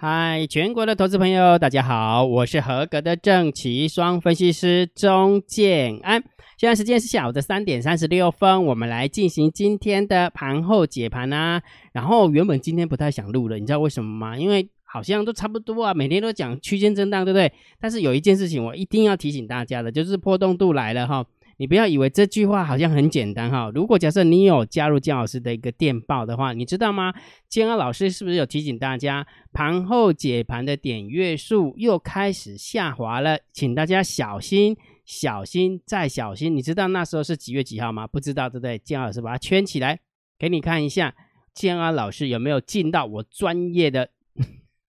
嗨，全国的投资朋友，大家好，我是合格的正奇双分析师钟建安。现在时间是下午的三点三十六分，我们来进行今天的盘后解盘啊。然后原本今天不太想录了，你知道为什么吗？因为好像都差不多啊，每天都讲区间震荡，对不对？但是有一件事情我一定要提醒大家的，就是波动度来了哈。你不要以为这句话好像很简单哈。如果假设你有加入姜老师的一个电报的话，你知道吗？姜老师是不是有提醒大家，盘后解盘的点阅数又开始下滑了，请大家小心、小心再小心。你知道那时候是几月几号吗？不知道对不对？姜老师把它圈起来给你看一下，姜老师有没有进到我专业的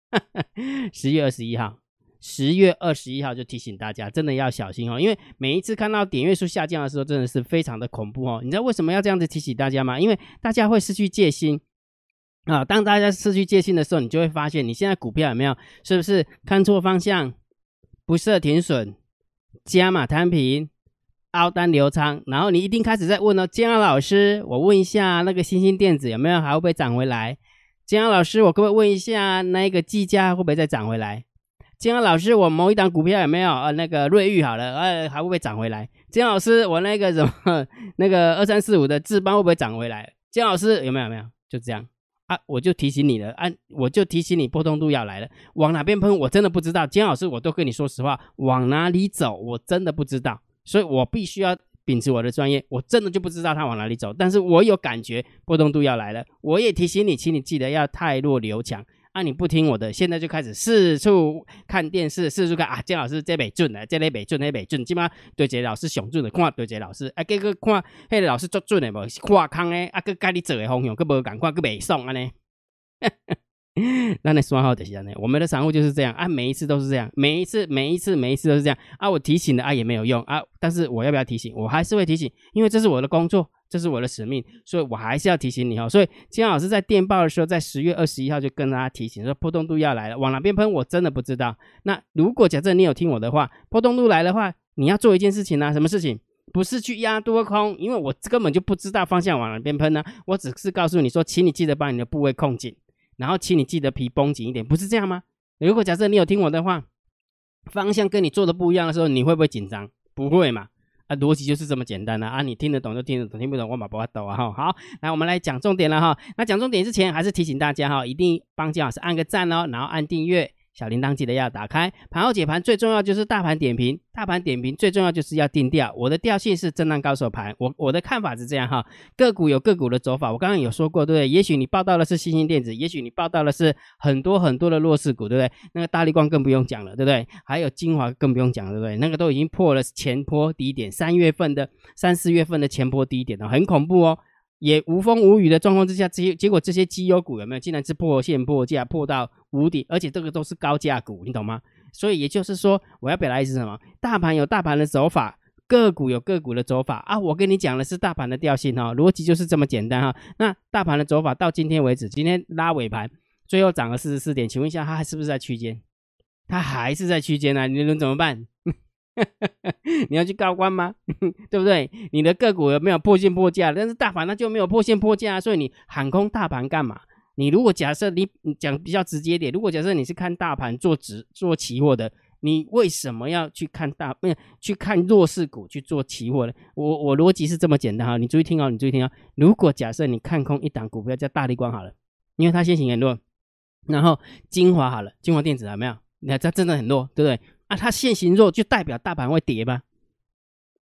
十月二十一号？十月二十一号就提醒大家，真的要小心哦，因为每一次看到点阅数下降的时候，真的是非常的恐怖哦。你知道为什么要这样子提醒大家吗？因为大家会失去戒心啊。当大家失去戒心的时候，你就会发现，你现在股票有没有是不是看错方向，不设停损，加码摊平，凹单留仓，然后你一定开始在问哦，建安老师，我问一下那个星星电子有没有还会不会涨回来？建安老师，我可不可以问一下那个计价会不会再涨回来？金老师，我某一档股票有没有？呃，那个瑞玉好了，呃，还会不会涨回来？金老师，我那个什么，那个二三四五的智邦会不会涨回来？金老师有没有？没有，就这样啊，我就提醒你了，啊，我就提醒你波动度要来了，往哪边喷，我真的不知道。金老师，我都跟你说实话，往哪里走，我真的不知道，所以我必须要秉持我的专业，我真的就不知道它往哪里走，但是我有感觉波动度要来了，我也提醒你，请你记得要太弱留强。啊！你不听我的，现在就开始四处看电视，四处看啊！姜老师这北准的，这里北准，那北准，起码对这老师雄准的，看对这老师，啊，这个看迄个老师做准的无，跨坑的，啊，佮家己做的方向，佮无赶快佮袂爽安尼。那那说好的是安尼，我们的散户就是这样啊，每一次都是这样，每一次每一次每一次都是这样啊。我提醒了啊也没有用啊，但是我要不要提醒？我还是会提醒，因为这是我的工作。这是我的使命，所以我还是要提醒你哦。所以金老师在电报的时候，在十月二十一号就跟大家提醒说，波动度要来了，往哪边喷，我真的不知道。那如果假设你有听我的话，波动度来的话，你要做一件事情呢？什么事情？不是去压多空，因为我根本就不知道方向往哪边喷呢。我只是告诉你说，请你记得把你的部位控紧，然后请你记得皮绷紧一点，不是这样吗？如果假设你有听我的话，方向跟你做的不一样的时候，你会不会紧张？不会嘛？啊，逻辑就是这么简单的啊！你听得懂就听得懂，听不懂我马不法抖啊！哈，好，来我们来讲重点了哈。那讲重点之前，还是提醒大家哈，一定帮金老师按个赞哦，然后按订阅。小铃铛记得要打开，盘后解盘最重要就是大盘点评，大盘点评最重要就是要定调。我的调性是震荡高手盘，我我的看法是这样哈，个股有个股的走法，我刚刚有说过，对不对？也许你报道的是新兴电子，也许你报道的是很多很多的弱势股，对不对？那个大力光更不用讲了，对不对？还有精华更不用讲了，对不对？那个都已经破了前坡低点，三月份的三四月份的前坡低点了，很恐怖哦。也无风无雨的状况之下，这些结果这些绩优股有没有竟然是破线破价破到无底，而且这个都是高价股，你懂吗？所以也就是说，我要表达意思是什么？大盘有大盘的走法，个股有个股的走法啊！我跟你讲的是大盘的调性哈，逻辑就是这么简单哈。那大盘的走法到今天为止，今天拉尾盘，最后涨了四十四点，请问一下，它还是不是在区间？它还是在区间呢？你能怎么办？你要去高官吗？对不对？你的个股有没有破线破价？但是大盘那就没有破线破价，所以你喊空大盘干嘛？你如果假设你讲比较直接点，如果假设你是看大盘做直做期货的，你为什么要去看大不去看弱势股去做期货呢？我我逻辑是这么简单哈，你注意听哦，你注意听哦。如果假设你看空一档股票叫大力光好了，因为它先行很弱，然后精华好了，精华电子有没有？你看它真的很弱，对不对？啊，它现行弱就代表大盘会跌吗？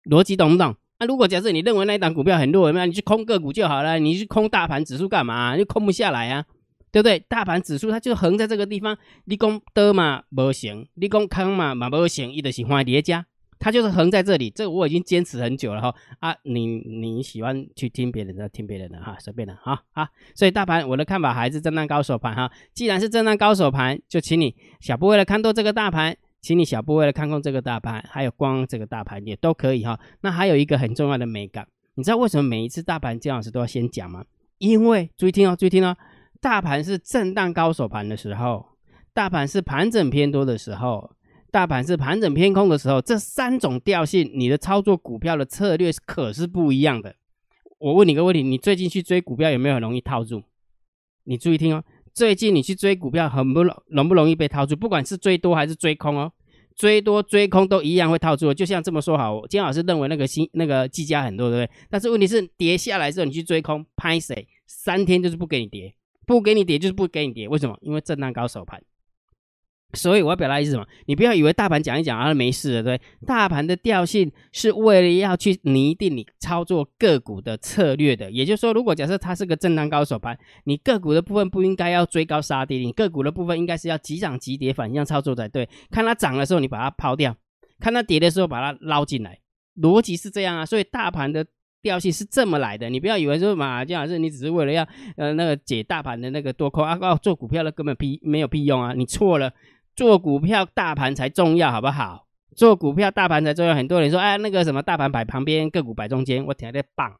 逻辑懂不懂？那如果假设你认为那一档股票很弱，那？你去空个股就好了，你去空大盘指数干嘛？又空不下来啊，对不对？大盘指数它就横在这个地方，你讲得嘛不行，你讲空嘛嘛不行，一的喜欢叠加，它就是横在这里。这个我已经坚持很久了哈。啊，你你喜欢去听别人的，听别人的哈，随便的哈啊。所以大盘我的看法还是震荡高手盘哈。既然是震荡高手盘，就请你小波为了看多这个大盘。请你小部位来看空这个大盘，还有光这个大盘也都可以哈。那还有一个很重要的美感，你知道为什么每一次大盘姜老师都要先讲吗？因为注意听哦，注意听哦，大盘是震荡高手盘的时候，大盘是盘整偏多的时候，大盘是盘整偏空的时候，这三种调性，你的操作股票的策略可是不一样的。我问你个问题，你最近去追股票有没有很容易套住？你注意听哦。最近你去追股票，很不容容不容易被套住，不管是追多还是追空哦，追多追空都一样会套住。就像这么说好，金老师认为那个新那个技嘉很多，对不对？但是问题是跌下来之后你去追空，拍谁？三天就是不给你跌，不给你跌就是不给你跌，为什么？因为震荡高手盘。所以我要表达意思什么？你不要以为大盘讲一讲啊没事了，对？大盘的调性是为了要去拟定你操作个股的策略的。也就是说，如果假设它是个震荡高手盘，你个股的部分不应该要追高杀低，你个股的部分应该是要急涨急跌反向操作才对。看它涨的时候你把它抛掉，看它跌的时候把它捞进来，逻辑是这样啊。所以大盘的调性是这么来的。你不要以为说马姜老师你只是为了要呃那个解大盘的那个多空啊，做股票的根本屁没有屁用啊，你错了。做股票大盘才重要，好不好？做股票大盘才重要。很多人说，哎，那个什么大盘摆旁边，个股摆中间，我听得棒。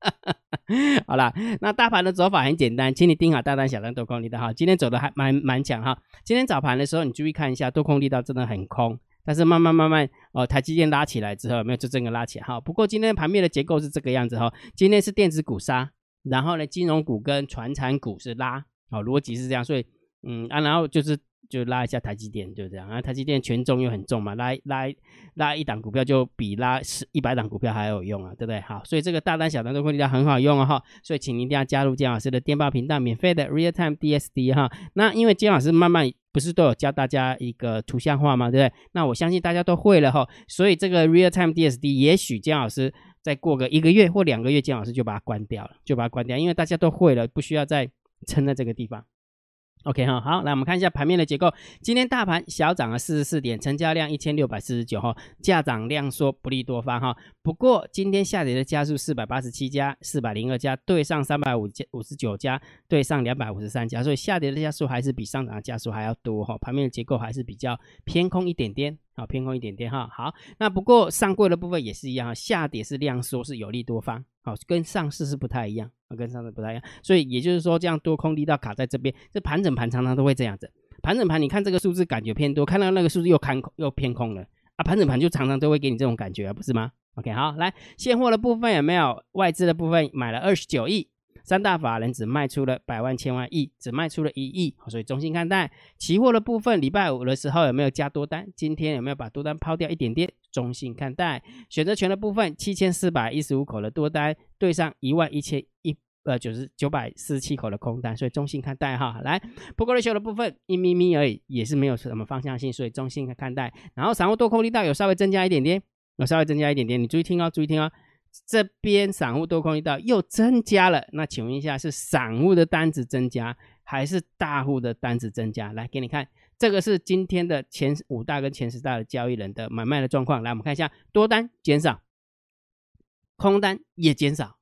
好了，那大盘的走法很简单，请你盯好大单、小单、多空力道哈。今天走的还蛮蛮强哈。今天早盘的时候，你注意看一下，多空力道真的很空，但是慢慢慢慢哦，台积电拉起来之后，没有就整个拉起来哈。不过今天盘面的结构是这个样子哈。今天是电子股杀，然后呢，金融股跟传产股是拉，哦，逻辑是这样，所以嗯啊，然后就是。就拉一下台积电，就这样啊。台积电权重又很重嘛，拉拉拉一档股票就比拉十一百档股票还有用啊，对不对？好，所以这个大单小单都力量很好用啊哈。所以请您一定要加入姜老师的电报频道，免费的 Real Time DSD 哈。那因为姜老师慢慢不是都有教大家一个图像化嘛，对不对？那我相信大家都会了哈。所以这个 Real Time DSD 也许姜老师再过个一个月或两个月，姜老师就把它关掉了，就把它关掉，因为大家都会了，不需要再撑在这个地方。OK 哈，好，来我们看一下盘面的结构。今天大盘小涨了四十四点，成交量一千六百四十九哈，价涨量缩，不利多方哈。不过今天下跌的家数四百八十七家，四百零二家对上三百五五十九家，对上两百五十三家，所以下跌的家数还是比上涨的家数还要多哈。盘面的结构还是比较偏空一点点。好，偏空一点点哈。好，那不过上柜的部分也是一样，下跌是量缩，是有利多方。好，跟上市是不太一样，跟上市不太一样。所以也就是说，这样多空力道卡在这边，这盘整盘常常都会这样子。盘整盘，你看这个数字感觉偏多，看到那个数字又看又偏空了啊。盘整盘就常常都会给你这种感觉，不是吗？OK，好，来现货的部分有没有外资的部分买了二十九亿？三大法人只卖出了百万千万亿，只卖出了一亿，所以中性看待。期货的部分，礼拜五的时候有没有加多单？今天有没有把多单抛掉一点点？中性看待。选择权的部分，七千四百一十五口的多单对上一万一千一呃九十九百四十七口的空单，所以中性看待哈。来，不过瑞秀的部分一咪咪而已，也是没有什么方向性，所以中性看待。然后散户多空力道有稍微增加一点点，有稍微增加一点点，你注意听哦，注意听哦。这边散户多空一道又增加了，那请问一下，是散户的单子增加，还是大户的单子增加？来给你看，这个是今天的前五大跟前十大的交易人的买卖的状况。来，我们看一下，多单减少，空单也减少，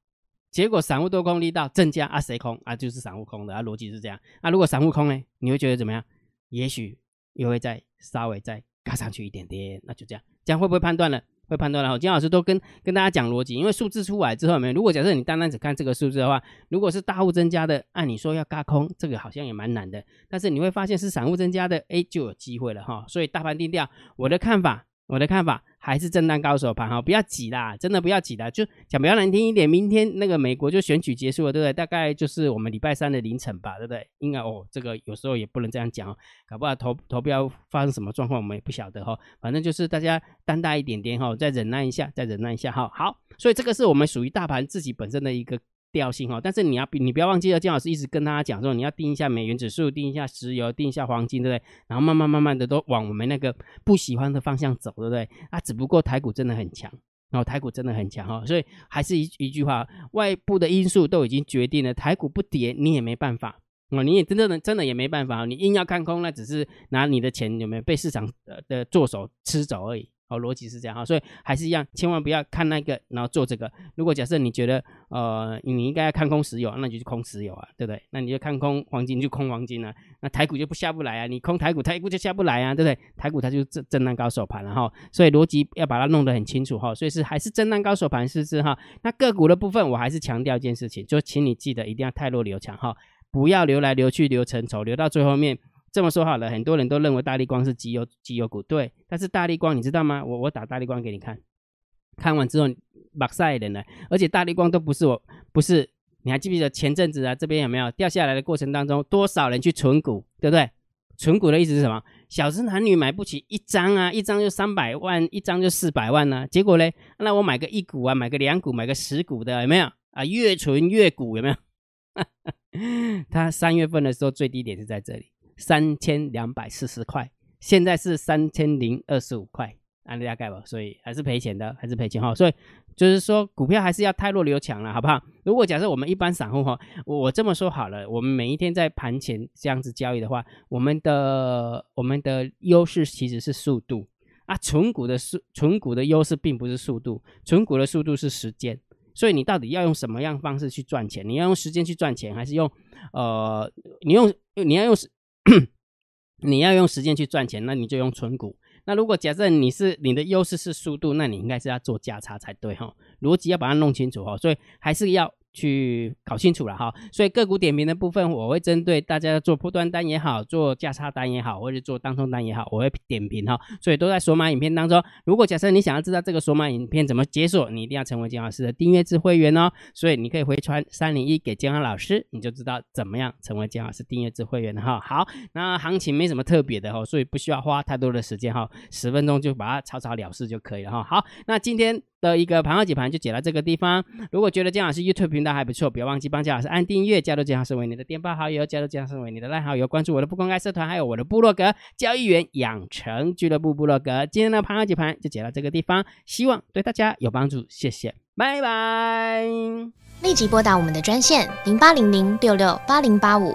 结果散户多空力道增加啊，谁空啊？就是散户空的啊，逻辑是这样。那如果散户空呢？你会觉得怎么样？也许又会再稍微再嘎上去一点点，那就这样，这样会不会判断了？会判断了，金老师都跟跟大家讲逻辑，因为数字出来之后，没如果假设你单单只看这个数字的话，如果是大户增加的，按你说要嘎空，这个好像也蛮难的。但是你会发现是散户增加的，哎，就有机会了哈。所以大盘定调，我的看法，我的看法。还是震荡高手盘哈，不要挤啦，真的不要挤啦。就讲比较难听一点，明天那个美国就选举结束了，对不对？大概就是我们礼拜三的凌晨吧，对不对？应该哦，这个有时候也不能这样讲哦，搞不好投投票发生什么状况，我们也不晓得哈。反正就是大家担待一点点哈，再忍耐一下，再忍耐一下哈。好，所以这个是我们属于大盘自己本身的一个。调性哈，但是你要你不要忘记了，金老师一直跟大家讲说，你要定一下美元指数，定一下石油，定一下黄金，对不对？然后慢慢慢慢的都往我们那个不喜欢的方向走，对不对？啊，只不过台股真的很强，然后台股真的很强哈，所以还是一一句话，外部的因素都已经决定了，台股不跌你也没办法啊，你也真正的真的也没办法，你硬要看空，那只是拿你的钱有没有被市场的做手吃走而已。好，逻辑是这样哈，所以还是一样，千万不要看那个，然后做这个。如果假设你觉得，呃，你应该要看空石油，那你就去空石油啊，对不对？那你就看空黄金，就空黄金啊。那台股就不下不来啊，你空台股，台股就下不来啊，对不对？台股它就震震荡高手盘了哈，所以逻辑要把它弄得很清楚哈。所以是还是震荡高手盘，是不是哈？那个股的部分，我还是强调一件事情，就请你记得一定要太弱留强哈，不要留来留去留成仇，留到最后面。这么说好了，很多人都认为大力光是绩优绩优股，对。但是大力光你知道吗？我我打大力光给你看，看完之后，马赛人呢，而且大力光都不是我，不是你还记不记得前阵子啊，这边有没有掉下来的过程当中，多少人去存股，对不对？存股的意思是什么？小资男女买不起一张啊，一张就三百万，一张就四百万呢。结果嘞，那我买个一股啊，买个两股，买个十股的，有没有啊？越存越股，有没有？他三月份的时候最低点是在这里，三千两百四十块，现在是三千零二十五块，按大概吧，所以还是赔钱的，还是赔钱哈。所以就是说，股票还是要太弱留强了，好不好？如果假设我们一般散户哈，我这么说好了，我们每一天在盘前这样子交易的话，我们的我们的优势其实是速度啊，纯股的速纯股的优势并不是速度，纯股的速度是时间。所以你到底要用什么样方式去赚钱？你要用时间去赚钱，还是用呃，你用你要用 你要用时间去赚钱，那你就用存股。那如果假设你是你的优势是速度，那你应该是要做价差才对哈。逻辑要把它弄清楚哈。所以还是要。去搞清楚了哈，所以个股点评的部分，我会针对大家做破端单也好，做价差单也好，或者做当冲单也好，我会点评哈。所以都在索马影片当中。如果假设你想要知道这个索马影片怎么解锁，你一定要成为金老师的订阅制会员哦。所以你可以回传三零一给金老师，你就知道怎么样成为金老师订阅制会员哈。好，那行情没什么特别的哈，所以不需要花太多的时间哈，十分钟就把它草草了事就可以了哈。好，那今天。的一个盘后解盘就解到这个地方。如果觉得姜老师 YouTube 频道还不错，不要忘记帮姜老师按订阅，加入姜老师为你的电报好友，加入姜老师为你的赖好友，关注我的不公开社团，还有我的部落格交易员养成俱乐部部落格。今天的盘后解盘就解到这个地方，希望对大家有帮助，谢谢，拜拜。立即拨打我们的专线零八零零六六八零八五